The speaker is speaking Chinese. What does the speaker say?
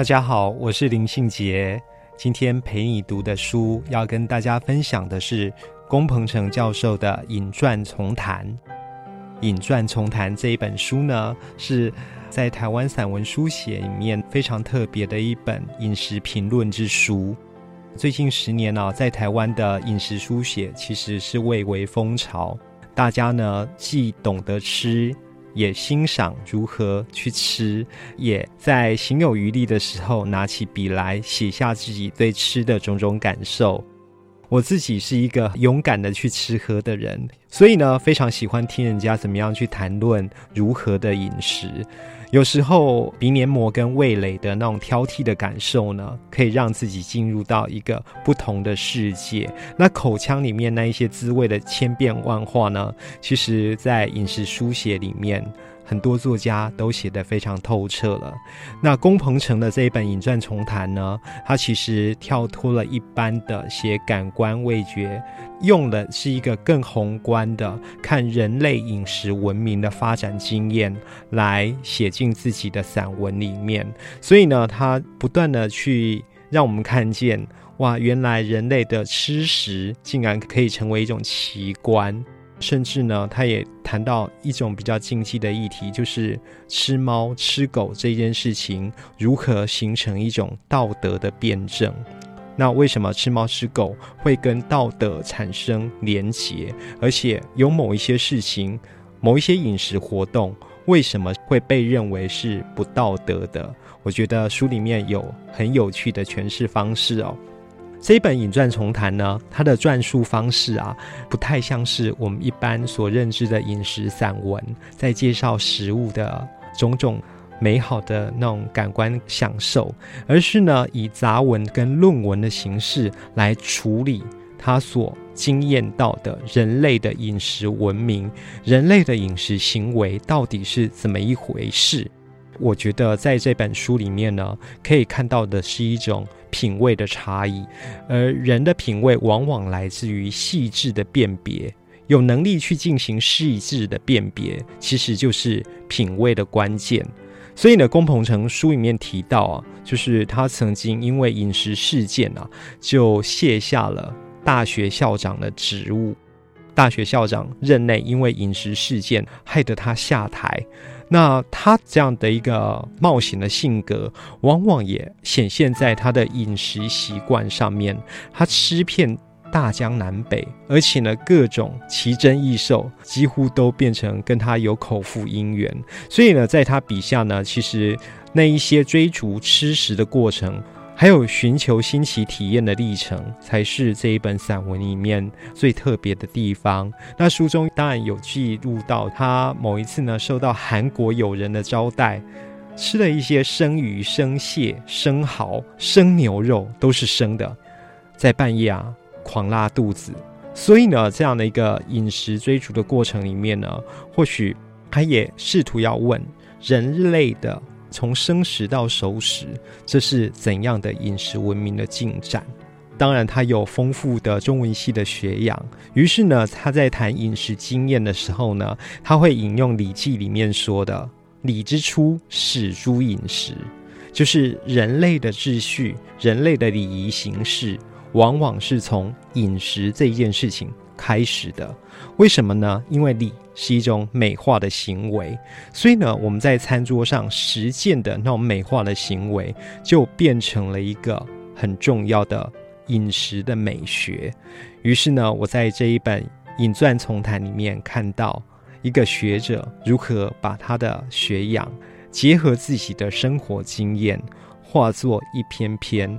大家好，我是林信杰。今天陪你读的书，要跟大家分享的是龚鹏程教授的《饮馔重谈》。《饮馔重谈》这一本书呢，是在台湾散文书写里面非常特别的一本饮食评论之书。最近十年呢，在台湾的饮食书写其实是蔚为风潮，大家呢既懂得吃。也欣赏如何去吃，也在行有余力的时候拿起笔来写下自己对吃的种种感受。我自己是一个勇敢的去吃喝的人，所以呢，非常喜欢听人家怎么样去谈论如何的饮食。有时候鼻黏膜跟味蕾的那种挑剔的感受呢，可以让自己进入到一个不同的世界。那口腔里面那一些滋味的千变万化呢，其实在饮食书写里面。很多作家都写得非常透彻了。那龚鹏程的这一本《饮馔重谈》呢，他其实跳脱了一般的写感官味觉，用的是一个更宏观的看人类饮食文明的发展经验来写进自己的散文里面。所以呢，他不断的去让我们看见，哇，原来人类的吃食竟然可以成为一种奇观。甚至呢，他也谈到一种比较禁忌的议题，就是吃猫吃狗这件事情如何形成一种道德的辩证。那为什么吃猫吃狗会跟道德产生连结？而且有某一些事情、某一些饮食活动，为什么会被认为是不道德的？我觉得书里面有很有趣的诠释方式哦。这一本《饮馔重谈》呢，它的撰述方式啊，不太像是我们一般所认知的饮食散文，在介绍食物的种种美好的那种感官享受，而是呢，以杂文跟论文的形式来处理他所经验到的人类的饮食文明、人类的饮食行为到底是怎么一回事。我觉得在这本书里面呢，可以看到的是一种。品味的差异，而人的品味往往来自于细致的辨别。有能力去进行细致的辨别，其实就是品味的关键。所以呢，龚鹏程书里面提到啊，就是他曾经因为饮食事件啊，就卸下了大学校长的职务。大学校长任内因为饮食事件害得他下台。那他这样的一个冒险的性格，往往也显现在他的饮食习惯上面。他吃遍大江南北，而且呢，各种奇珍异兽几乎都变成跟他有口腹姻缘。所以呢，在他笔下呢，其实那一些追逐吃食的过程。还有寻求新奇体验的历程，才是这一本散文里面最特别的地方。那书中当然有记录到他某一次呢，受到韩国友人的招待，吃了一些生鱼、生蟹、生蚝、生牛肉，都是生的，在半夜啊狂拉肚子。所以呢，这样的一个饮食追逐的过程里面呢，或许他也试图要问人类的。从生食到熟食，这是怎样的饮食文明的进展？当然，他有丰富的中文系的学养。于是呢，他在谈饮食经验的时候呢，他会引用《礼记》里面说的“礼之初，始诸饮食”，就是人类的秩序、人类的礼仪形式，往往是从饮食这一件事情开始的。为什么呢？因为礼。是一种美化的行为，所以呢，我们在餐桌上实践的那种美化的行为，就变成了一个很重要的饮食的美学。于是呢，我在这一本《饮馔丛谈》里面看到一个学者如何把他的学养结合自己的生活经验，化作一篇篇